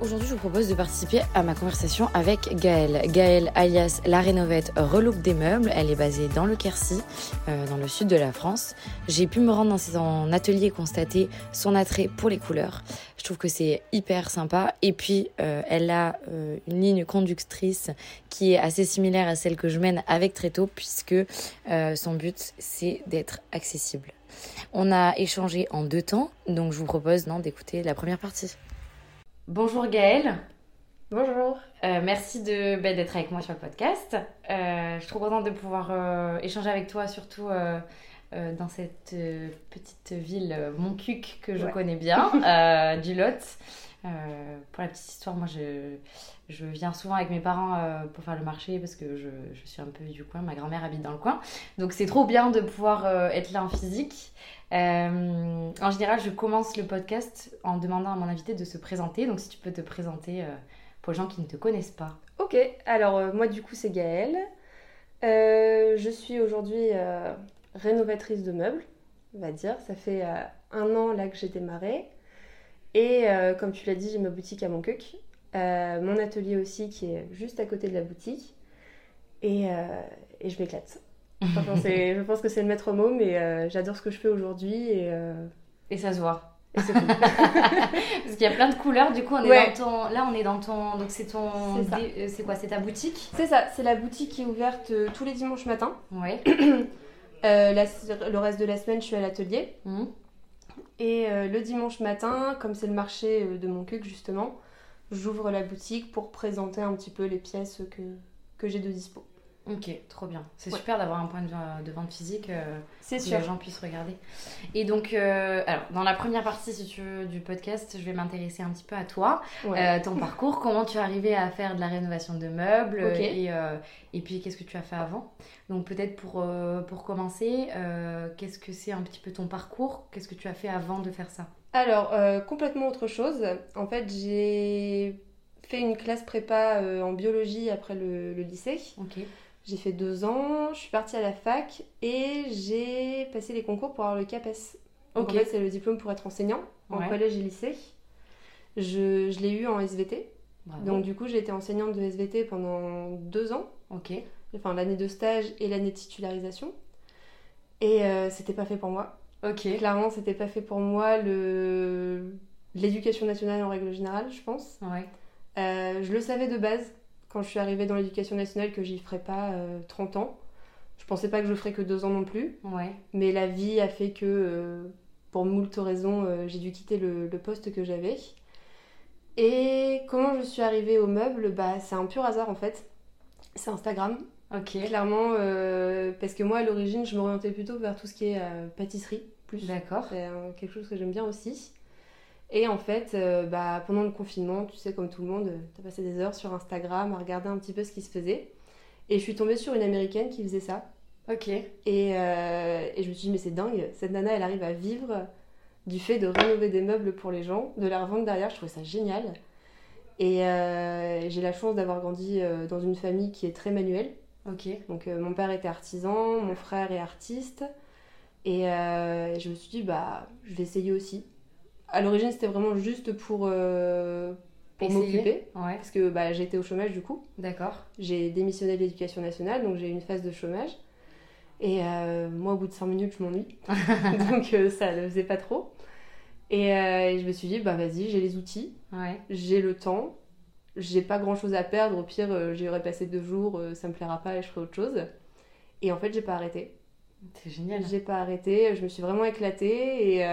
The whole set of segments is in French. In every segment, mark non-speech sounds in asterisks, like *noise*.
Aujourd'hui, je vous propose de participer à ma conversation avec Gaëlle. Gaëlle, alias La Rénovette Relook des meubles. Elle est basée dans le Quercy, euh, dans le sud de la France. J'ai pu me rendre dans son atelier et constater son attrait pour les couleurs. Je trouve que c'est hyper sympa. Et puis, euh, elle a euh, une ligne conductrice qui est assez similaire à celle que je mène avec Tréto, puisque son but, c'est d'être accessible. On a échangé en deux temps, donc je vous propose d'écouter la première partie. Bonjour Gaëlle. Bonjour. Euh, merci de bah, d'être avec moi sur le podcast. Euh, je suis trop contente de pouvoir euh, échanger avec toi, surtout dans cette petite ville Montcuq que je connais bien, du Lot. *laughs* pour la petite histoire, moi je, viens souvent avec mes parents pour faire le marché parce que je, suis un peu du coin, ma grand-mère habite dans le coin. Donc c'est trop bien de pouvoir être là en physique. Euh, en général, je commence le podcast en demandant à mon invité de se présenter. Donc, si tu peux te présenter euh, pour les gens qui ne te connaissent pas. Ok, alors euh, moi, du coup, c'est Gaëlle. je suis aujourd'hui rénovatrice de meubles, on va dire. Ça fait un an là que j'ai démarré. Et comme tu l'as dit, j'ai ma boutique à Montcuq. mon atelier aussi qui est juste à côté de la boutique. Et, et je m'éclate *laughs* je pense que c'est le maître mot, mais euh, j'adore ce que je fais aujourd'hui. Et, euh, et ça se voit. *laughs* Parce qu'il y a plein de couleurs, du coup, on est dans ton... là on est dans ton. Donc c'est ton. C'est euh, quoi C'est ta boutique? C'est ça, c'est la boutique qui est ouverte tous les dimanches matin. Ouais. *coughs* le reste de la semaine, je suis à l'atelier. Mmh. Et le dimanche matin, comme c'est le marché de mon cuc justement, j'ouvre la boutique pour présenter un petit peu les pièces que, que j'ai de dispo. Ok, trop bien. C'est super d'avoir un point de, vente physique euh, C'est que les gens puissent regarder. Et donc, euh, alors, dans la première partie si tu veux, du podcast, je vais m'intéresser un petit peu à toi, euh, ton parcours, comment tu es arrivé à faire de la rénovation de meubles et, et puis qu'est-ce que tu as fait avant? Donc, peut-être pour, pour commencer, qu'est-ce que c'est un petit peu ton parcours? Qu'est-ce que tu as fait avant de faire ça? Alors, complètement autre chose. En fait, j'ai fait une classe prépa en biologie après le, le lycée. Ok. J'ai fait deux ans, je suis partie à la fac et j'ai passé les concours pour avoir le CAPES. Donc en fait, c'est le diplôme pour être enseignant en collège et lycée. Je, je l'ai eu en SVT. Donc du coup, j'ai été enseignante de SVT pendant deux ans. Ok. Enfin, l'année de stage et l'année de titularisation. Et euh, c'était pas fait pour moi. Ok. Clairement, c'était pas fait pour moi le l'éducation nationale en règle générale, je pense. Ouais. Euh, je le savais de base quand je suis arrivée dans l'éducation nationale que j'y ferais pas 30 euh, ans. Je pensais pas que je ferais que 2 ans non plus. Ouais. Mais la vie a fait que, euh, pour moult raisons, euh, j'ai dû quitter le, poste que j'avais. Et comment je suis arrivée au meuble? Bah, C'est un pur hasard en fait. C'est Instagram. Ok. Clairement, parce que moi à l'origine, je m'orientais plutôt vers tout ce qui est pâtisserie. Plus. D'accord. C'est quelque chose que j'aime bien aussi. Et en fait, euh, bah, pendant le confinement, tu sais, comme tout le monde, tu as passé des heures sur Instagram à regarder un petit peu ce qui se faisait. Et je suis tombée sur une américaine qui faisait ça. Ok. Et, euh, et je me suis dit, mais c'est dingue, cette nana, elle arrive à vivre du fait de rénover des meubles pour les gens, de la revendre derrière. Je trouvais ça génial. Et euh, j'ai la chance d'avoir grandi dans une famille qui est très manuelle. Ok. Donc mon père était artisan, mon frère est artiste. Et je me suis dit, bah, je vais essayer aussi à l'origine, c'était vraiment juste pour, euh, pour m'occuper. Parce que bah, été au chômage du coup. D'accord. J'ai démissionné de l'éducation nationale, donc j'ai eu une phase de chômage. Et euh, moi, au bout de 5 minutes, je m'ennuie. *laughs* donc euh, ça ne faisait pas trop. Et, je me suis dit, bah vas-y, j'ai les outils, ouais. j'ai le temps, j'ai pas grand chose à perdre. Au pire, j'y aurais passé deux jours, ça me plaira pas et je ferai autre chose. Et en fait, j'ai pas arrêté. C'est génial. J'ai pas arrêté, je me suis vraiment éclatée et,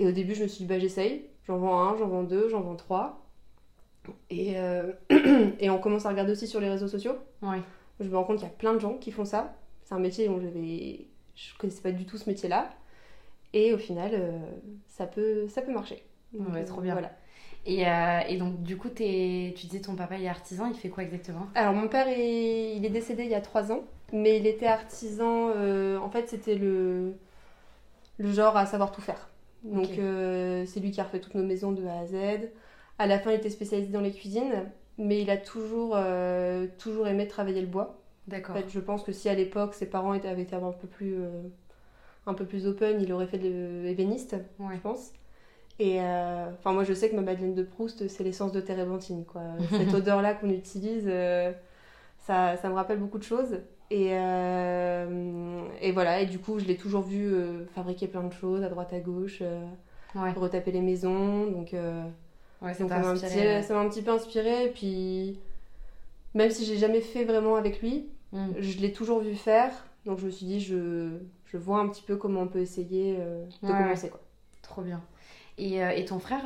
et au début je me suis dit bah j'essaye, j'en vends un, j'en vends deux, j'en vends trois. Et, euh, *clears throat* et on commence à regarder aussi sur les réseaux sociaux. Ouais. Je me rends compte qu'il y a plein de gens qui font ça. C'est un métier dont j'avais... je connaissais pas du tout ce métier-là. Et au final, euh, ça, peut, ça peut marcher. Donc, Ouais, trop bien. Voilà. Et, euh, et donc, du coup, t'es- tu disais ton papa il est artisan, il fait quoi exactement? Alors mon père, est- il est décédé il y a trois ans, mais il était artisan. euh, en fait, c'était le, le genre à savoir tout faire. Donc euh, c'est lui qui a refait toutes nos maisons de A à Z. À la fin, il était spécialisé dans les cuisines, mais il a toujours, euh, toujours aimé travailler le bois. En D'accord. fait, je pense que si à l'époque ses parents étaient, avaient été un peu plus, euh, un peu plus open, il aurait fait de l'ébéniste, Ouais. je pense. Et enfin, moi, je sais que ma Madeleine de Proust, c'est l'essence de térébenthine, quoi. *laughs* Cette odeur-là qu'on utilise, ça, ça me rappelle beaucoup de choses. Et, euh, et voilà, et du coup, je l'ai toujours vu euh, fabriquer plein de choses à droite à gauche, euh, Ouais. retaper les maisons. Donc, Ouais, ça donc m'a un petit- ouais. ça m'a un petit peu inspiré. Et puis, même si j'ai jamais fait vraiment avec lui, Mm. je l'ai toujours vu faire. Donc, je me suis dit, je, je vois un petit peu comment on peut essayer de commencer. Quoi. Trop bien. Et, et ton frère,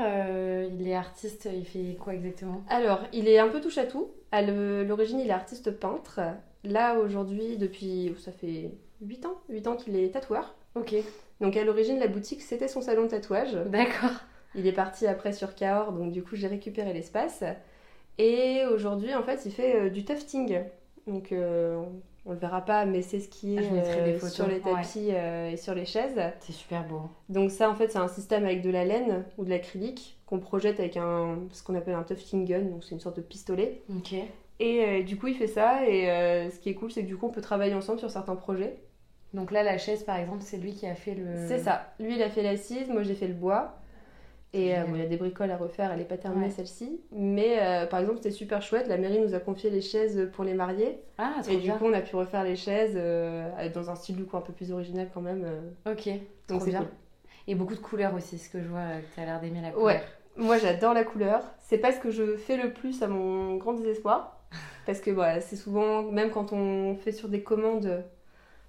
il est artiste, il fait quoi exactement? Alors, il est un peu touche à tout. À l'origine, il est artiste peintre. Là, aujourd'hui, depuis, ça fait 8 ans, 8 ans qu'il est tatoueur. Ok. Donc, à l'origine, la boutique, c'était son salon de tatouage. D'accord. Il est parti après sur Cahors, donc du coup, j'ai récupéré l'espace. Et aujourd'hui, en fait, il fait euh, du tufting. Donc, euh, on le verra pas, mais c'est ce qui Ah, est euh, photos, sur les tapis et sur les chaises. C'est super beau. Donc ça, en fait, c'est un système avec de la laine ou de l'acrylique qu'on projette avec un, ce qu'on appelle un tufting gun, donc c'est une sorte de pistolet. Ok. Et euh, du coup, il fait ça. Et euh, ce qui est cool, c'est que du coup, on peut travailler ensemble sur certains projets. Donc là, la chaise, par exemple, c'est lui qui a fait le. C'est ça. Lui, il a fait l'assise, moi, j'ai fait le bois. Et euh, bon, il y a des bricoles à refaire, elle n'est pas terminée Ouais. celle-ci. Mais euh, par exemple, c'était super chouette. La mairie nous a confié les chaises pour les mariés. Ah, trop Et du coup, on a pu refaire les chaises euh, dans un style du coup un peu plus original quand même. Ok. donc c'est bien. cool. Et beaucoup de couleurs aussi, ce que je vois, tu as l'air d'aimer la Ouais. couleur. Moi, j'adore la couleur. C'est pas ce que je fais le plus à mon grand désespoir. Parce que voilà, c'est souvent, même quand on fait sur des commandes,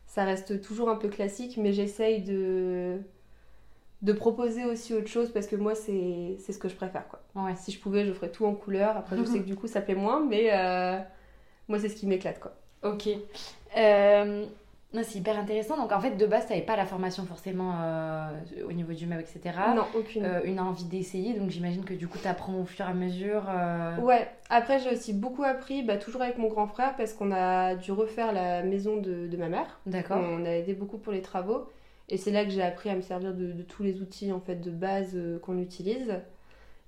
ça reste toujours un peu classique, mais j'essaye de, de proposer aussi autre chose parce que moi, c'est ce que je préfère. Quoi. Ouais. Si je pouvais, je ferais tout en couleur. Après, je sais que du coup, ça plaît moins, mais euh, moi, c'est ce qui m'éclate. quoi. Ok. Euh, c'est hyper intéressant. Donc en fait, de base, tu n'avais pas la formation forcément euh, au niveau du meuble, etc. non, aucune. Euh, une envie d'essayer. Donc j'imagine que du coup, tu apprends au fur et à mesure. euh, Ouais, après j'ai aussi beaucoup appris, bah, toujours avec mon grand frère, parce qu'on a dû refaire la maison de, de ma mère. D'accord. On a aidé beaucoup pour les travaux. Et c'est là que j'ai appris à me servir de, de tous les outils en fait de base qu'on utilise.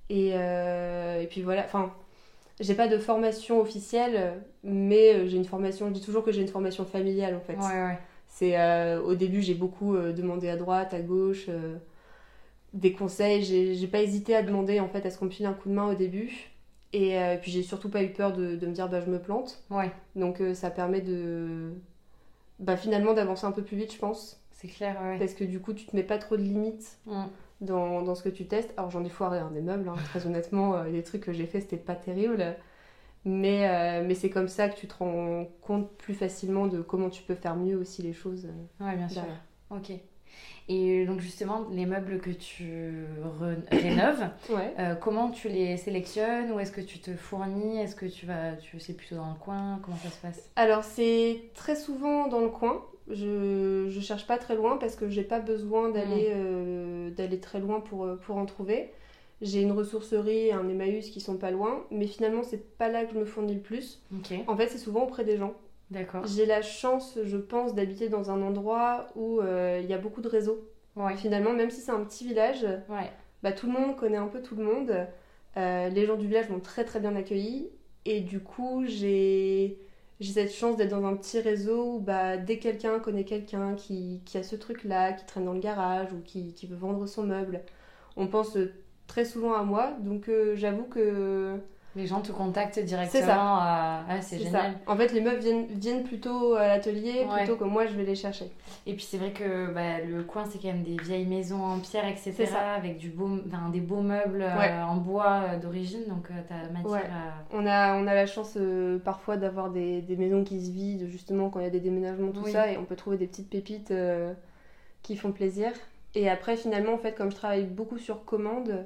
Et, et puis voilà, enfin, j'ai pas de formation officielle, mais euh, j'ai une formation, je dis toujours que j'ai une formation familiale en fait. Ouais, ouais. C'est euh, au début j'ai beaucoup euh, demandé à droite, à gauche, euh, des conseils. J'ai pas hésité à demander en fait à ce qu'on me file un coup de main au début. Et puis j'ai surtout pas eu peur de, de me dire bah je me plante. Ouais, Donc ça permet de bah finalement d'avancer un peu plus vite je pense. c'est clair, ouais. Parce que du coup tu te mets pas trop de limites Mm. Dans, dans ce que tu testes. Alors j'en ai foiré hein, des meubles, hein, très honnêtement, euh, des trucs que j'ai fait c'était pas terrible. Mais, euh, mais c'est comme ça que tu te rends compte plus facilement de comment tu peux faire mieux aussi les choses. euh, Ouais, bien sûr. Ok. Et donc justement, les meubles que tu rénoves, *coughs* Ouais. euh, comment tu les sélectionnes? Ou est-ce que tu te fournis? Est-ce que tu vas, tu c'est plutôt dans le coin? Comment ça se passe? Alors c'est très souvent dans le coin. Je, je cherche pas très loin parce que j'ai pas besoin d'aller euh, d'aller très loin pour, euh, pour en trouver. J'ai une ressourcerie et un Emmaüs qui sont pas loin, mais finalement c'est pas là que je me fournis le plus. En fait c'est souvent auprès des gens. d'accord. J'ai la chance, je pense, d'habiter dans un endroit où euh, il y a beaucoup de réseaux. Ouais, Finalement, même si c'est un petit village, ouais. bah, tout le monde connaît un peu tout le monde. Euh, les gens du village m'ont très très bien accueilli. Et du coup, j'ai j'ai cette chance d'être dans un petit réseau où bah, dès que quelqu'un connaît quelqu'un qui, qui a ce truc-là, qui traîne dans le garage ou qui, qui veut vendre son meuble, on pense très souvent à moi. Donc euh, j'avoue que Les gens te contactent directement. C'est ça. c'est génial. En fait, les meufs viennent, viennent plutôt à l'atelier plutôt que moi je vais les chercher. Et puis c'est vrai que bah, le coin c'est quand même des vieilles maisons en pierre, etc. Avec du beau, des beaux meubles euh, en bois euh, d'origine, donc tu as matière à... On a, on a la chance parfois d'avoir des, des, maisons qui se vident justement quand il y a des déménagements, tout ça, et on peut trouver des petites pépites qui font plaisir. Et après, finalement, en fait, comme je travaille beaucoup sur commande,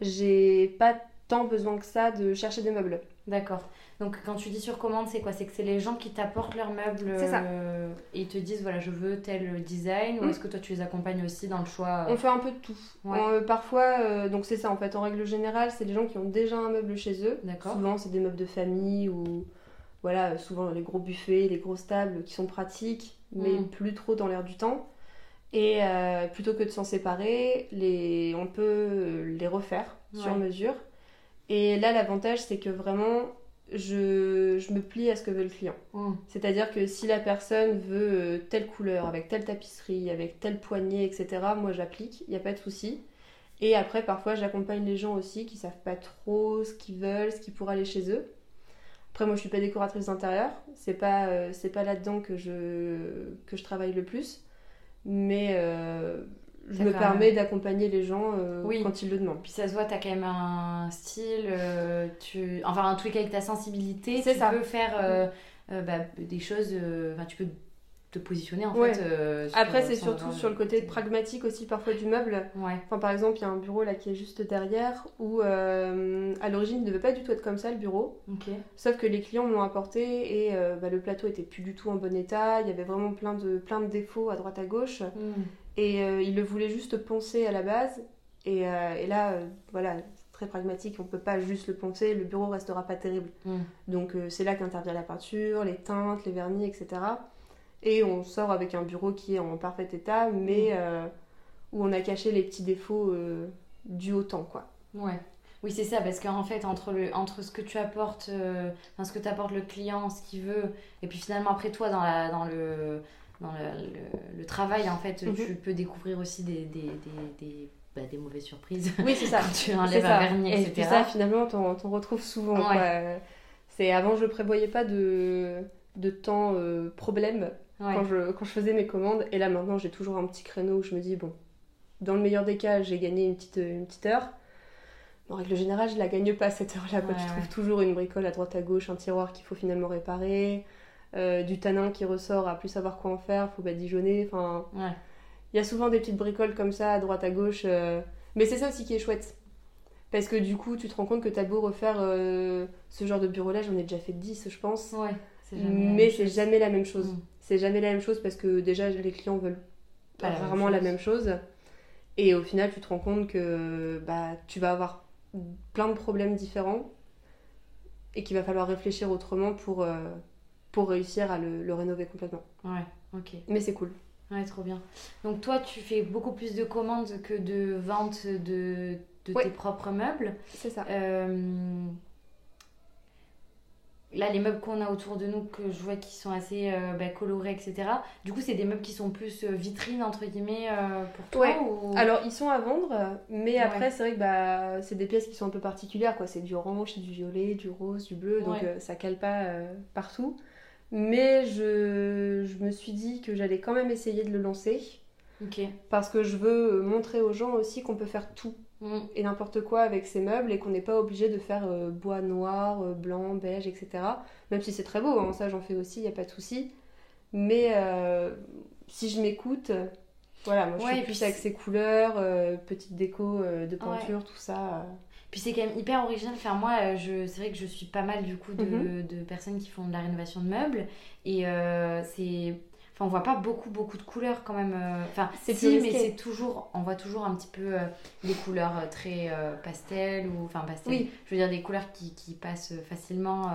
j'ai pas tant besoin que ça de chercher des meubles. D'accord. Donc quand tu dis sur commande, c'est quoi? C'est que c'est les gens qui t'apportent leurs meubles euh, et te disent voilà je veux tel design ou mm. est-ce que toi tu les accompagnes aussi dans le choix euh? On fait un peu de tout. Euh, parfois, donc c'est ça en fait, en règle générale, c'est les gens qui ont déjà un meuble chez eux. D'accord. Souvent c'est des meubles de famille ou voilà, souvent les gros buffets, les grosses tables qui sont pratiques mais mm. plus trop dans l'air du temps. Et plutôt que de s'en séparer, les... on peut les refaire sur mesure. Et là, l'avantage, c'est que vraiment, je, je, me plie à ce que veut le client. Mm. C'est-à-dire que si la personne veut euh, telle couleur, avec telle tapisserie, avec telle poignée, etc., moi j'applique, il n'y a pas de souci. Et après, parfois, j'accompagne les gens aussi qui savent pas trop ce qu'ils veulent, ce qui pourrait aller chez eux. Après, moi, je suis pas décoratrice d'intérieur. C'est pas, euh, c'est pas là-dedans que je, que je travaille le plus. Mais euh, je me permets d'accompagner les gens euh, quand ils le demandent. Puis ça se voit, tu as quand même un style, euh, tu... enfin en tout cas avec ta sensibilité, tu peux faire euh, bah, des choses, enfin tu peux te positionner en fait. Après c'est surtout sur le côté pragmatique aussi parfois du meuble. Enfin, par exemple il y a un bureau là qui est juste derrière où à l'origine il ne devait pas du tout être comme ça le bureau. Sauf que les clients m'ont apporté et bah, le plateau était plus du tout en bon état, il y avait vraiment plein de, plein de défauts à droite à gauche. Hmm. Et euh, il le voulait juste poncer à la base. Et, euh, là, euh, voilà, très pragmatique, on peut pas juste le poncer, le bureau restera pas terrible. Mm. Donc c'est là qu'intervient la peinture, les teintes, les vernis, etc. Et on sort avec un bureau qui est en parfait état, mais mm. où on a caché les petits défauts du haut temps, quoi. Ouais. Oui, c'est ça, parce qu'en fait, entre, le, entre ce que tu apportes, ce que t'apporte le client, ce qu'il veut, et puis finalement, après toi, dans, la, dans le dans le, travail, en fait, mhm. tu peux découvrir aussi des, des, des, bah, des, mauvaises surprises. *laughs* Oui, c'est ça. *laughs* tu enlèves un vernis, etc. Et puis ça, finalement, t'en, retrouves souvent. C'est avant, je prévoyais pas de, de temps euh, problème quand, je, quand je faisais mes commandes. Et là, maintenant, j'ai toujours un petit créneau où je me dis, bon, dans le meilleur des cas, j'ai gagné une petite, une petite heure. En règle générale, je la gagne pas cette heure-là. Ouais, je trouve toujours une bricole à droite à gauche, un tiroir qu'il faut finalement réparer. Euh, du tanin qui ressort à plus savoir quoi en faire, faut badigeonner. Enfin, il y a souvent des petites bricoles comme ça à droite à gauche. Euh, mais c'est ça aussi qui est chouette. Parce que du coup, tu te rends compte que t'as beau refaire euh, ce genre de bureau-là, j'en ai déjà fait 10, je pense. Ouais, mais c'est jamais la même chose. Mm. C'est jamais la même chose parce que déjà, les clients veulent pas rarement la même chose. Et au final, tu te rends compte que bah, tu vas avoir plein de problèmes différents et qu'il va falloir réfléchir autrement pour, pour réussir à le, rénover complètement. Ouais, ok. Mais c'est cool. Ouais, trop bien. Donc toi, tu fais beaucoup plus de commandes que de ventes de, de tes propres meubles. C'est ça. Euh, là, les meubles qu'on a autour de nous, que je vois qui sont assez euh, bah, colorés, etc. Du coup, c'est des meubles qui sont plus euh, vitrines, entre guillemets, pour toi ouais. Alors, ils sont à vendre, mais après, c'est vrai que bah, c'est des pièces qui sont un peu particulières. quoi. C'est du orange, du violet, du rose, du bleu, donc ça cale pas partout. Mais je, je, me suis dit que j'allais quand même essayer de le lancer. Parce que je veux montrer aux gens aussi qu'on peut faire tout mm. et n'importe quoi avec ces meubles et qu'on n'est pas obligé de faire euh, bois noir, euh, blanc, beige, etc. Même si c'est très beau, hein, ça j'en fais aussi, il n'y a pas de souci. Mais euh, si je m'écoute, voilà, moi je suis plus avec ces couleurs, petite déco de peinture, tout ça. Puis c'est quand même hyper original. Enfin, moi, euh, je, c'est vrai que je suis pas mal du coup de, mhm. de personnes qui font de la rénovation de meubles. Et euh, c'est. Enfin, on voit pas beaucoup, beaucoup de couleurs quand même. Euh, enfin, c'est si, mais c'est toujours. On voit toujours un petit peu des couleurs très pastel ou. Enfin, pastel. Oui. Je veux dire, des couleurs qui, qui passent facilement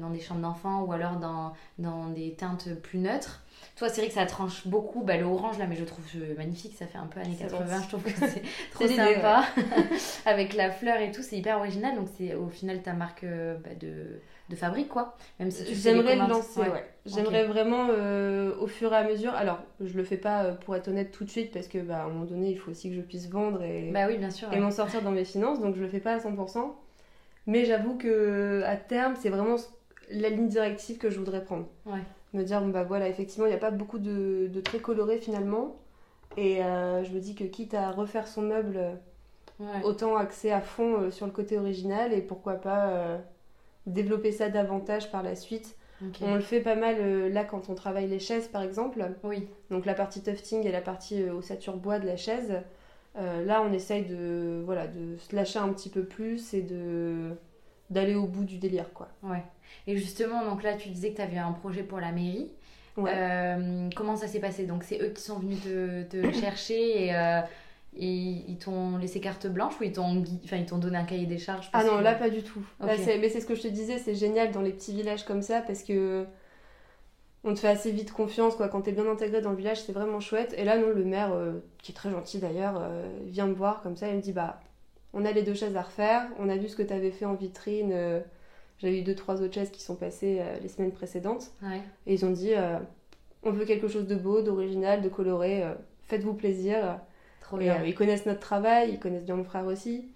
dans des chambres d'enfants ou alors dans, dans des teintes plus neutres. Toi, c'est vrai que ça tranche beaucoup. Bah, le orange, là, mais je trouve magnifique. Ça fait un peu années 80. Je trouve que *laughs* c'est trop sympa. *laughs* Avec la fleur et tout, c'est hyper original. Donc, c'est au final ta marque euh, bah, de, de fabrique, quoi. Même si J'aimerais le lancer, ouais. J'aimerais vraiment euh, au fur et à mesure. Alors, je le fais pas, euh, pour être honnête, tout de suite, parce que bah, à un moment donné, il faut aussi que je puisse vendre et, bah oui, bien sûr, et m'en sortir dans mes finances. Donc, je le fais pas à 100%. Mais j'avoue que à terme, c'est vraiment la ligne directive que je voudrais prendre. Ouais. Me dire, bon bah voilà, effectivement, il n'y a pas beaucoup de, de traits colorés finalement. Et euh, je me dis que quitte à refaire son meuble, Ouais. autant axer à fond euh, sur le côté original et pourquoi pas euh, développer ça davantage par la suite. On le fait pas mal là quand on travaille les chaises par exemple. Oui. Donc la partie tufting et la partie ossature bois de la chaise. Euh, là, on essaye de, voilà, de se lâcher un petit peu plus et de d'aller au bout du délire quoi. Ouais. Et justement, donc là, tu disais que tu avais un projet pour la mairie. Ouais. Euh, comment ça s'est passé? Donc, c'est eux qui sont venus te, te *coughs* chercher et, euh, et ils t'ont laissé carte blanche ou ils t'ont enfin, ils t'ont donné un cahier des charges? Ah non, là pas du tout. Là, mais c'est ce que je te disais, c'est génial dans les petits villages comme ça parce que on te fait assez vite confiance quoi. Quand t'es bien intégré dans le village, c'est vraiment chouette. Et là non, le maire, euh, qui est très gentil d'ailleurs, euh, vient me voir comme ça et me dit bah on a les deux chaises à refaire. On a vu ce que t'avais fait en vitrine. euh, J'avais eu deux trois autres chaises qui sont passées les semaines précédentes Ouais. et ils ont dit on veut quelque chose de beau, d'original, de coloré. Faites-vous plaisir. Trop Et, bien. ils connaissent notre travail, ils connaissent bien mon frère aussi.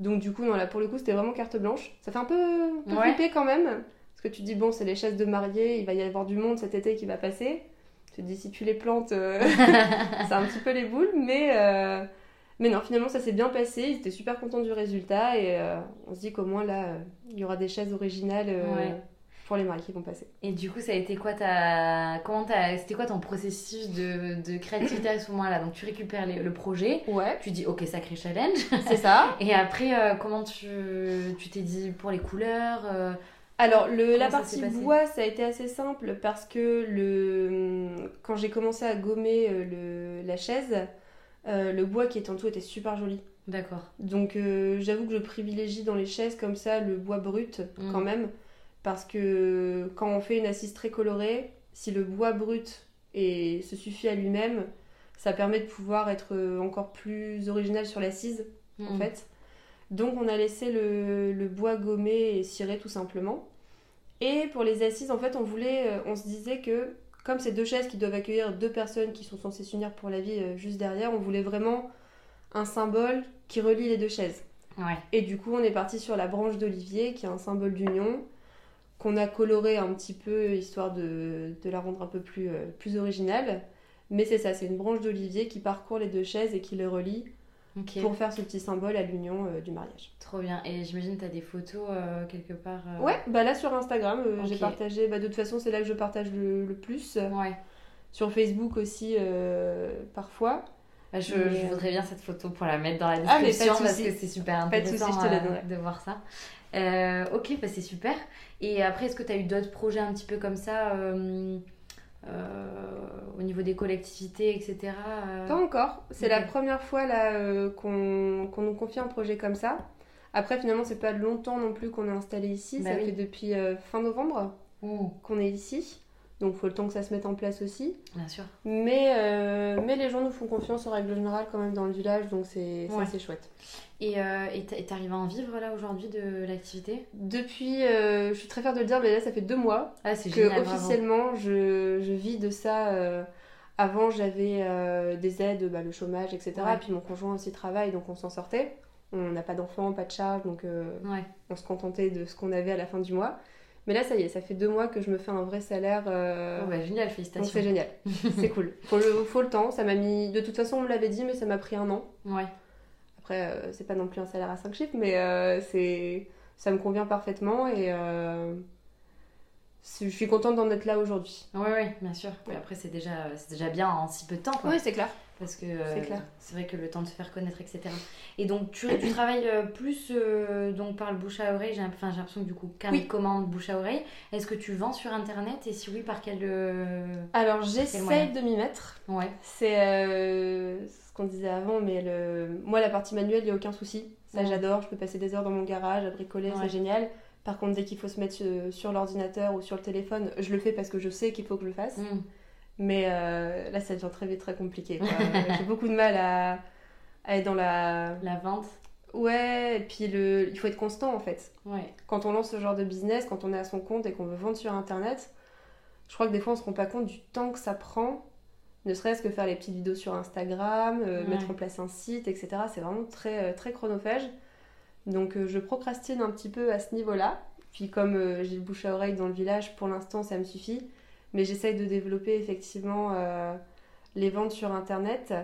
Donc du coup, non, là pour le coup, c'était vraiment carte blanche. Ça fait un peu, un peu Ouais. flipper quand même. Que tu dis, bon, c'est les chaises de mariée, il va y avoir du monde cet été qui va passer. Tu te dis, si tu les plantes, euh, *laughs* *laughs* c'est un petit peu les boules. Mais, euh, mais non, finalement, ça s'est bien passé. Ils étaient super contents du résultat. Et euh, on se dit qu'au moins là, il y aura des chaises originales euh, Ouais. pour les mariés qui vont passer. Et du coup, ça a été quoi ta... Comment t'as... C'était quoi ton processus de, de créativité à ce moment-là? Donc, tu récupères les- le projet, Ouais, tu dis, ok, sacré challenge. c'est ça. *laughs* Et après, comment tu tu t'es dit pour les couleurs Alors, le, la Comment partie bois, ça a été assez simple parce que le, quand j'ai commencé à gommer euh, le, la chaise, euh, le bois qui est en dessous était super joli. D'accord. Donc, euh, j'avoue que je privilégie dans les chaises comme ça le bois brut Mm. quand même. Parce que quand on fait une assise très colorée, si le bois brut et se suffit à lui-même, ça permet de pouvoir être encore plus original sur l'assise en Mm. fait. Donc on a laissé le, le bois gommé et ciré tout simplement. Et pour les assises, en fait, on voulait, euh, on se disait que comme ces deux chaises qui doivent accueillir deux personnes qui sont censées s'unir pour la vie euh, juste derrière, on voulait vraiment un symbole qui relie les deux chaises. Ouais. Et du coup, on est parti sur la branche d'olivier qui est un symbole d'union qu'on a coloré un petit peu histoire de, de la rendre un peu plus, euh, plus originale. Mais c'est ça, c'est une branche d'olivier qui parcourt les deux chaises et qui les relie Pour faire ce petit symbole à l'union euh, du mariage. Trop bien. Et j'imagine que tu as des photos euh, quelque part. euh, Ouais, bah là sur Instagram, j'ai partagé, bah de toute façon c'est là que je partage le, le plus. Ouais. Sur Facebook aussi parfois. Bah, je, Mais, je voudrais bien cette photo pour la mettre dans la Ah, description parce souci. que c'est super Pas de souci, intéressant je te de voir ça. Ok, bah, c'est super. Et après, est-ce que tu as eu d'autres projets un petit peu comme ça au niveau des collectivités, etc. euh, Pas encore. C'est la première fois là euh, qu'on nous confie un projet comme ça. Après finalement c'est pas longtemps non plus qu'on est installé ici. Bah ça oui. fait depuis euh, fin novembre qu'on est ici. Donc faut le temps que ça se mette en place aussi. bien sûr. Mais, euh, mais les gens nous font confiance en règle générale quand même dans le village. Donc c'est Ouais. ça c'est chouette. Et euh, t'arrives à en vivre là aujourd'hui de l'activité? Depuis, euh, je suis très fière de le dire, mais là ça fait deux mois Ah, c'est que génial, officiellement je, je vis de ça. euh, avant j'avais des aides, bah, le chômage, etc. Ouais. Et puis mon conjoint aussi travaille, donc on s'en sortait. On n'a pas d'enfants, pas de charges, donc Ouais. on se contentait de ce qu'on avait à la fin du mois. Mais là ça y est, ça fait deux mois que je me fais un vrai salaire. euh, Oh, bah, génial, félicitations. c'est génial, *laughs* c'est cool. Faut le, faut le temps, ça m'a mis... De toute façon on me l'avait dit, mais ça m'a pris un an. Ouais. Après, euh, c'est pas non plus un salaire à 5 chiffres, mais euh, c'est ça me convient parfaitement et euh, je suis contente d'en être là aujourd'hui. Ouais, ouais, bien sûr. Après, c'est déjà, c'est déjà bien en si peu de temps, quoi. Oui, c'est clair. Parce que euh, C'est vrai que le temps de se faire connaître, etc. Et donc, tu, tu travailles euh, plus euh, donc par le bouche à oreille. J'ai l'impression que du coup, carnet Oui. de commande, bouche à oreille. Est-ce que tu vends sur internet? Et si oui, par quel. Alors j'essaye de m'y mettre. Ouais. C'est ce qu'on disait avant, mais le... moi la partie manuelle, il n'y a aucun souci. Ça Ouais. j'adore, je peux passer des heures dans mon garage à bricoler, Ouais. c'est génial. Par contre, dès qu'il faut se mettre sur l'ordinateur ou sur le téléphone, je le fais parce que je sais qu'il faut que je le fasse. Mm. Mais euh, là, ça devient très vite très compliqué. *laughs* J'ai beaucoup de mal à, à être dans la... La vente Ouais, et puis le... il faut être constant en fait. Ouais. Quand on lance ce genre de business, quand on est à son compte et qu'on veut vendre sur Internet, je crois que des fois on se rend pas compte du temps que ça prend, ne serait-ce que faire les petites vidéos sur Instagram, euh, Ouais. mettre en place un site, etc. C'est vraiment très, euh, très chronophage. Donc je procrastine un petit peu à ce niveau-là. Puis comme j'ai le bouche à oreille dans le village, pour l'instant ça me suffit. Mais j'essaye de développer effectivement les ventes sur Internet.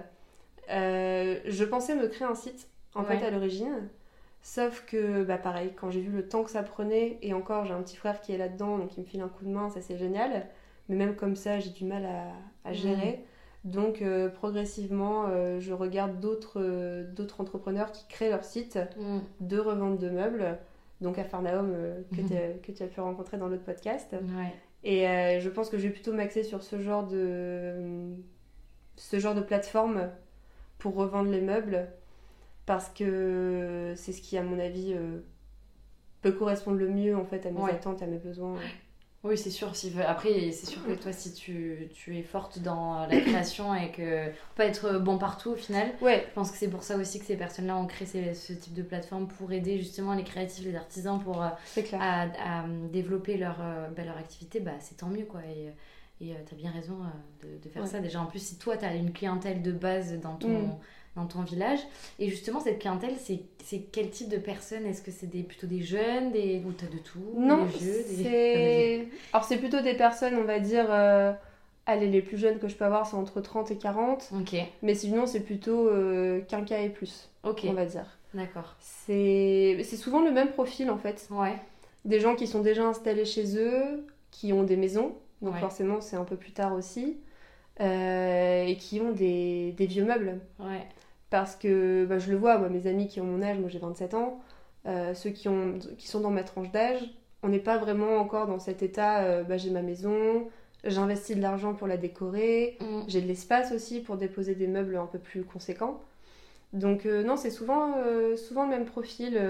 je pensais me créer un site en fait à l'origine. Sauf que, bah pareil, quand j'ai vu le temps que ça prenait, et encore j'ai un petit frère qui est là-dedans, donc il me file un coup de main, ça c'est génial. Mais même comme ça, j'ai du mal à, gérer. Donc euh, progressivement, euh, je regarde d'autres euh, entrepreneurs qui créent leur site mm. de revente de meubles. Donc à Farnaum, que, *laughs* que, tu as pu rencontrer dans l'autre podcast. Et je pense que je vais plutôt m'axer sur ce genre de ce genre de plateforme pour revendre les meubles parce que c'est ce qui, à mon avis, euh, peut correspondre le mieux en fait à mes attentes, à mes besoins. Oui, c'est sûr. Après, c'est sûr que toi, si tu, tu, es forte dans la *coughs* création et que pas être bon partout au final, ouais. je pense que c'est pour ça aussi que ces personnes-là ont créé ce type de plateforme pour aider justement les créatifs, les artisans pour euh, à, à, développer leur, euh, bah, leur activité. Bah, c'est tant mieux quoi. Et, et tu as bien raison de, de faire ça. Déjà, en plus, si toi, tu as une clientèle de base dans ton. Mm dans ton village. Et justement, cette clientèle, c'est quel type de personnes? Est-ce que c'est des, plutôt des jeunes des... ou t'as de tout? Non, c'est... Alors c'est plutôt des personnes, on va dire... Euh... Allez, les plus jeunes que je peux avoir, c'est entre 30 et 40. Ok. Mais sinon, c'est plutôt euh, quinca et plus, Ok. on va dire. D'accord. C'est souvent le même profil, en fait. Ouais. Des gens qui sont déjà installés chez eux, qui ont des maisons. Donc forcément, c'est un peu plus tard aussi. Euh, et qui ont des, des vieux meubles. Ouais. Parce que bah, je le vois, moi, mes amis qui ont mon âge, moi j'ai 27 ans, euh, ceux qui, ont, qui sont dans ma tranche d'âge, on n'est pas vraiment encore dans cet état, euh, bah, j'ai ma maison, j'investis de l'argent pour la décorer, mm. j'ai de l'espace aussi pour déposer des meubles un peu plus conséquents. Donc euh, non, c'est souvent, souvent le même profil.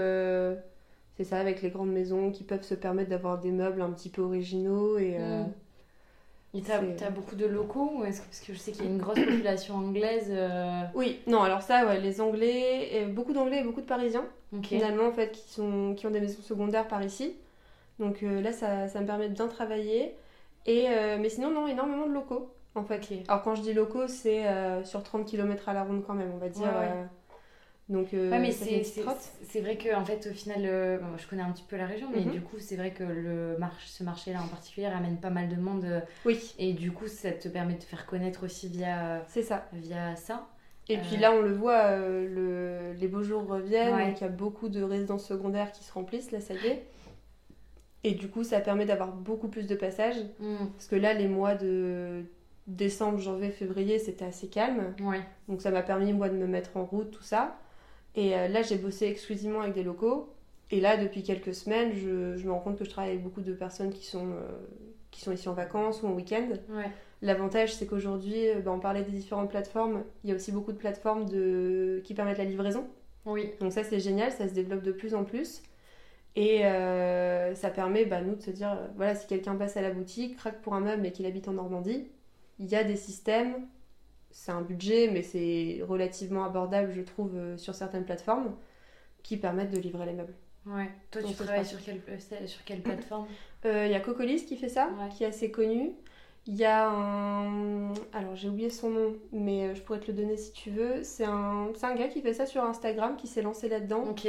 c'est ça, avec les grandes maisons qui peuvent se permettre d'avoir des meubles un petit peu originaux et... Mm. Et t'as as beaucoup de locaux ou est-ce que, Parce que je sais qu'il y a une grosse *coughs* population anglaise. Euh, oui, non, alors ça, ouais, les Anglais, beaucoup d'Anglais et beaucoup de Parisiens, finalement, en fait, qui, sont, qui ont des maisons secondaires par ici. Donc euh, là, ça, ça, me permet de bien travailler. Et, euh, mais sinon, non, énormément de locaux, en fait. Alors quand je dis locaux, c'est sur 30 km à la ronde quand même, on va dire. Donc, euh, mais c'est vrai que en fait, au final, euh, je connais un petit peu la région, mais mhm. du coup, c'est vrai que le marché, ce marché-là en particulier ramène pas mal de monde. Euh, oui. Et du coup, ça te permet de faire connaître aussi via, ça. Via ça. Et puis là, on le voit, le, les beaux jours reviennent, donc il y a beaucoup de résidences secondaires qui se remplissent, là, ça y est. Et du coup, ça permet d'avoir beaucoup plus de passages. Mm. Parce que là, les mois de décembre, janvier, février, c'était assez calme. Ouais. Donc ça m'a permis, moi, de me mettre en route, tout ça. Et euh, là, j'ai bossé exclusivement avec des locaux. Et là, depuis quelques semaines, je, je, me rends compte que je travaille avec beaucoup de personnes qui sont, euh, qui sont ici en vacances ou en week-end. L'avantage, c'est qu'aujourd'hui, bah, on parlait des différentes plateformes. Il y a aussi beaucoup de plateformes de... qui permettent la livraison. Oui. Donc ça, c'est génial, ça se développe de plus en plus. Et ça permet, bah, nous, de se dire, voilà, si quelqu'un passe à la boutique, craque pour un meuble et qu'il habite en Normandie, il y a des systèmes c'est un budget, mais c'est relativement abordable, je trouve, euh, sur certaines plateformes qui permettent de livrer les meubles. Ouais. Toi, tu travailles sur quelle, euh, sur quelle *clears throat* plateforme? Il euh, y a Cocolis qui fait ça, qui est assez connu. Il y a un. Alors, j'ai oublié son nom, mais je pourrais te le donner si tu veux. C'est un, un gars qui fait ça sur Instagram, qui s'est lancé là-dedans. Ok.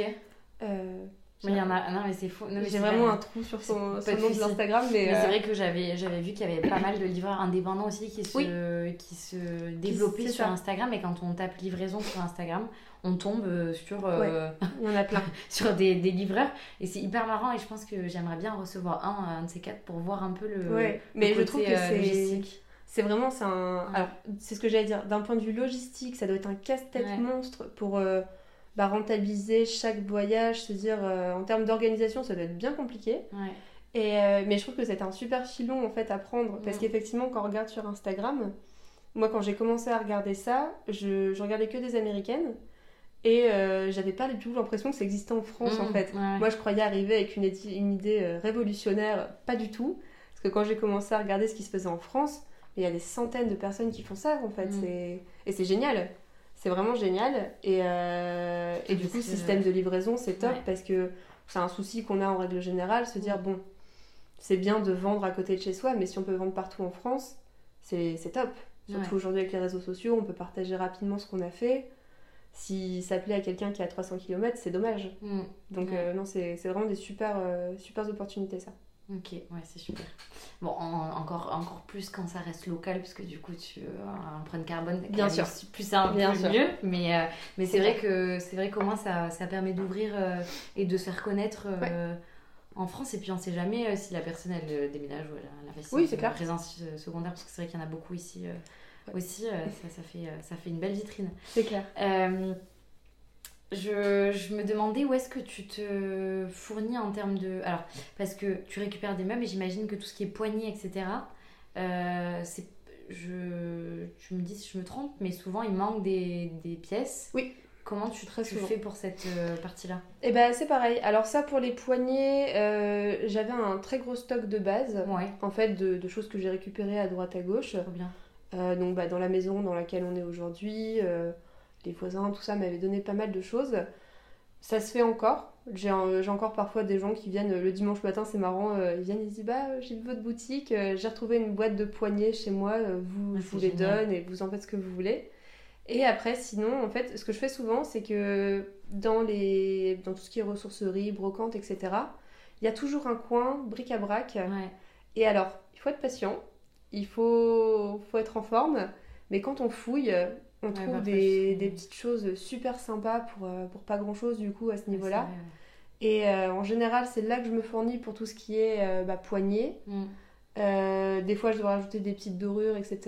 Mais il y en a. Non, mais c'est faux. J'ai vraiment un trou sur son, nom de l'Instagram. Mais, c'est euh, vrai que j'avais vu qu'il y avait pas mal de livreurs indépendants aussi qui se, qui se développaient sur Instagram. Et quand on tape livraison sur Instagram, on tombe euh, sur. Euh, en a plein. *laughs* sur des, des, livreurs. Et c'est hyper marrant. Et je pense que j'aimerais bien recevoir un, un de ces quatre pour voir un peu le. Ouais, mais je trouve que c'est. C'est vraiment. Un... Alors, c'est ce que j'allais dire. D'un point de vue logistique, ça doit être un casse-tête monstre pour bah, rentabiliser chaque voyage, se dire euh, en termes d'organisation, ça doit être bien compliqué. Et, euh, mais je trouve que c'est un super filon en fait à prendre parce qu'effectivement, quand on regarde sur Instagram, moi quand j'ai commencé à regarder ça, je, je regardais que des américaines. Et euh, j'avais pas du tout l'impression que ça existait en France en mmh, fait. Moi je croyais arriver avec une, une idée révolutionnaire, pas du tout. Parce que quand j'ai commencé à regarder ce qui se faisait en France, il y a des centaines de personnes qui font ça en fait. Mmh. Et c'est génial. C'est vraiment génial. Et, euh, et du coup, système de livraison, c'est top parce que c'est un souci qu'on a en règle générale, se dire, bon, c'est bien de vendre à côté de chez soi, mais si on peut vendre partout en France, c'est top. Surtout aujourd'hui avec les réseaux sociaux, on peut partager rapidement ce qu'on a fait. si ça plaît à quelqu'un qui est à 300 km, c'est dommage. Mm. Donc euh, non, c'est c'est vraiment des super, euh, super opportunités ça. Ok, ouais, c'est super. Bon, en- encore, encore plus quand ça reste local, parce que du coup, tu euh, empreinte carbone, c'est quand Bien sûr. plus un Bien peu sûr. mieux. Mais, euh, mais c'est vrai que c'est vrai qu'au moins ça, ça permet d'ouvrir euh, et de se faire connaître euh, en France. Et puis on sait jamais euh, si la personne elle euh, déménage ou elle, investit Oui, c'est clair. résidence euh, secondaire, parce que c'est vrai qu'il y en a beaucoup ici euh, Ouais. aussi. euh, ça, ça, fait, euh, ça fait une belle vitrine. C'est clair. Je, je me demandais où est-ce que tu te fournis en termes de... Alors, parce que tu récupères des meubles et j'imagine que tout ce qui est poignée, etc., euh, c'est... Je, tu me dis si je me trompe, mais souvent il manque des, des pièces. Oui. Comment tu, Très tu fais pour cette euh, partie-là? Et ben c'est pareil. Alors ça pour les poignées, euh, j'avais un très gros stock de base. Ouais, En fait, de, de choses que j'ai récupérées à droite à gauche. trop bien. Euh, donc bah, dans la maison dans laquelle on est aujourd'hui, les voisins, tout ça m'avait donné pas mal de choses. Ça se fait encore. J'ai encore parfois des gens qui viennent le dimanche matin, c'est marrant, euh, ils viennent ils disent bah j'ai vu votre boutique, euh, j'ai retrouvé une boîte de poignées chez moi, euh, vous, Ah, je vous les génial. donne et vous en faites ce que vous voulez. Et après sinon en fait ce que je fais souvent c'est que dans, les, dans tout ce qui est ressourcerie, brocante, etc. Il y a toujours un coin bric-à-brac Ouais, et alors, il faut être patient, il faut, faut être en forme, mais quand on fouille, on trouve parfois, des, petites choses super sympas pour, euh, pour pas grand chose du coup à ce niveau-là. Et euh, en général, c'est là que je me fournis pour tout ce qui est euh, bah, poignée. Mm. Euh, des fois, je dois rajouter des petites dorures, etc.,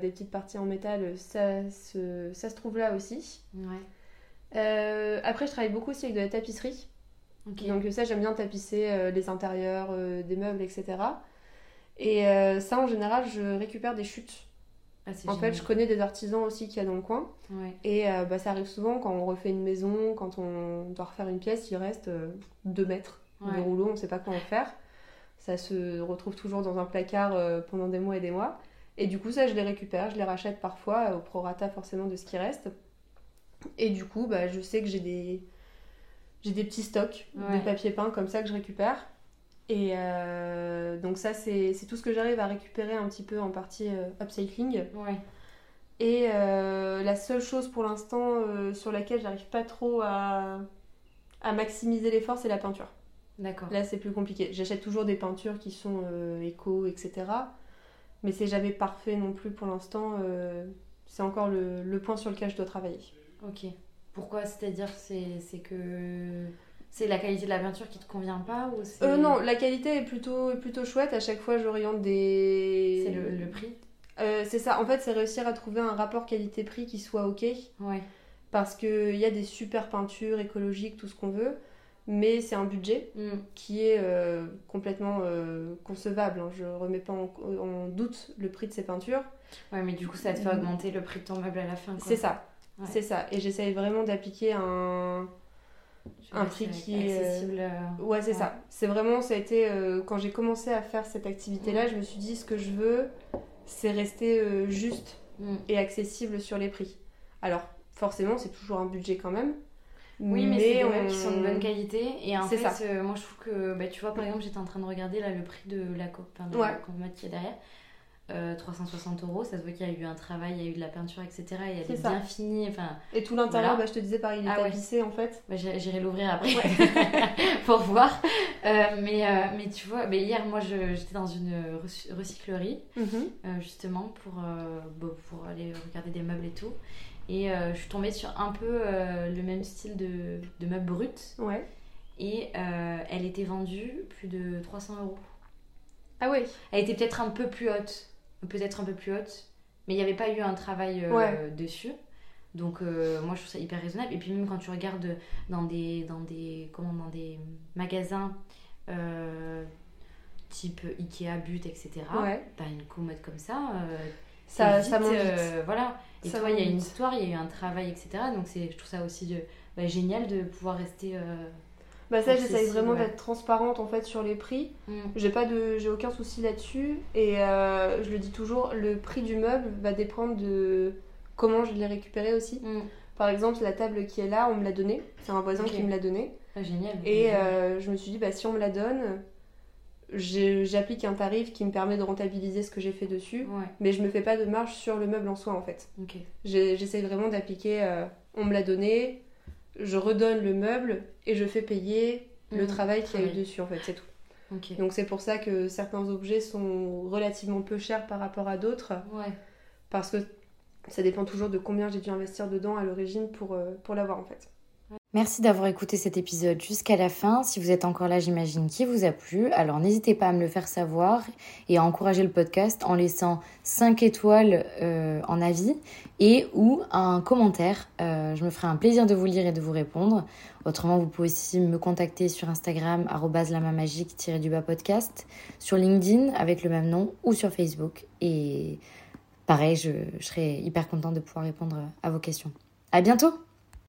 des petites parties en métal, ça se, ça se trouve là aussi. Ouais, après, je travaille beaucoup aussi avec de la tapisserie. Donc ça, j'aime bien tapisser les intérieurs, des meubles, etc. Et ça, en général, je récupère des chutes. Ah, En fait, je connais des artisans aussi qu'il y a dans le coin. Ouais. Et euh, bah, ça arrive souvent quand on refait une maison, quand on doit refaire une pièce, il reste 2 mètres de rouleau, on ne sait pas quoi en faire. Ça se retrouve toujours dans un placard euh, pendant des mois et des mois. Et du coup, ça, je les récupère, je les rachète parfois euh, au prorata forcément de ce qui reste. Et du coup, bah, je sais que j'ai des, j'ai des petits stocks Ouais. de papier peint comme ça que je récupère. Et euh, donc ça, c'est tout ce que j'arrive à récupérer un petit peu en partie euh, upcycling. Ouais. Et euh, la seule chose pour l'instant sur laquelle j'arrive pas trop à, à maximiser l'effort, c'est la peinture. D'accord. Là, c'est plus compliqué. J'achète toujours des peintures qui sont éco, etc. Mais c'est jamais parfait non plus pour l'instant. c'est encore le, le point sur lequel je dois travailler. Ok. Pourquoi? C'est-à-dire c'est c'est que c'est la qualité de la peinture qui te convient pas ou Euh, non, la qualité est plutôt, plutôt chouette. À chaque fois, j'oriente des. c'est le, le prix Euh, c'est ça. En fait, c'est réussir à trouver un rapport qualité-prix qui soit ok. Ouais. Parce qu'il y a des super peintures écologiques, tout ce qu'on veut. Mais c'est un budget. Mm. qui est euh, complètement concevable. hein. Je remets pas en, en doute le prix de ces peintures. Ouais, mais du coup ça te fait augmenter le prix de ton meuble à la fin. Mm. C'est ça. Ouais. C'est ça. Et j'essaye vraiment d'appliquer un. Un prix qui est, accessible. euh, Ouais, c'est Ouais. ça. C'est vraiment, ça a été. euh, quand j'ai commencé à faire cette activité-là, je me suis dit ce que je veux, c'est rester euh, juste mm. et accessible sur les prix. Alors, forcément, c'est toujours un budget quand même. Oui, mais, c'est des on- qui sont de bonne qualité. Et en C'est fait, ça. euh, moi je trouve que, bah, tu vois, par exemple, j'étais en train de regarder là le prix de la co- enfin, de Ouais. la qui est derrière. Euh, 360 euros, ça se voit qu'il y a eu un travail, il y a eu de la peinture, etc. Et elle C'est est ça. bien finie. Enfin, Et tout l'intérieur, Voilà. bah, je te disais pareil, il est Ah ouais. tapissé en fait. bah, j'irai l'ouvrir après *laughs* pour voir. Euh, mais, euh, mais tu vois, mais hier, moi j'étais dans une recy- recyclerie. Mhm. euh, justement pour, euh, bah, pour aller regarder des meubles et tout. Et euh, je suis tombée sur un peu euh, le même style de, de meubles bruts. Ouais. Et euh, elle était vendue plus de 300 euros. Ah ouais. Elle était peut-être un peu plus haute. Peut-être un peu plus haute. Mais il n'y avait pas eu un travail euh, Ouais. dessus. Donc euh, moi je trouve ça hyper raisonnable. Et puis même quand tu regardes dans des, dans des, comment, dans des magasins euh, type Ikea, But, etc. Ouais. Une commode comme ça. euh, Ça, c'est ça vite, monte vite. voilà. Et Ça toi, il y a une vite. histoire, il y a eu un travail, etc. Donc c'est, je trouve ça aussi bah, génial de pouvoir rester. Bah ça, j'essaye vraiment ouais. d'être transparente en fait sur les prix. mm, J'ai pas de, j'ai aucun souci là-dessus et euh, je le dis toujours, le prix du meuble va dépendre de comment je l'ai récupéré aussi. mm. Par exemple, la table qui est là, on me l'a donnée. C'est un voisin qui me l'a donnée. Ah, génial. Et Génial. euh, je me suis dit, bah si on me la donne, j'applique un tarif qui me permet de rentabiliser ce que j'ai fait dessus. Ouais, Mais je me fais pas de marge sur le meuble en soi en fait. ok. J'ai- J'essaye vraiment d'appliquer euh, on me l'a donné, je redonne le meuble et je fais payer le Mhm. travail qu'il y a eu dessus en fait, c'est tout. Donc c'est pour ça que certains objets sont relativement peu chers par rapport à d'autres, Ouais. parce que ça dépend toujours de combien j'ai dû investir dedans à l'origine pour, euh, pour l'avoir en fait. Merci d'avoir écouté cet épisode jusqu'à la fin. Si vous êtes encore là, j'imagine qu'il vous a plu. Alors n'hésitez pas à me le faire savoir et à encourager le podcast en laissant 5 étoiles euh, en avis et ou un commentaire. Euh, je me ferai un plaisir de vous lire et de vous répondre. Autrement, vous pouvez aussi me contacter sur Instagram lamamagique-du-bas podcast, sur LinkedIn avec le même nom ou sur Facebook. Et pareil, je, serai hyper contente de pouvoir répondre à vos questions. À bientôt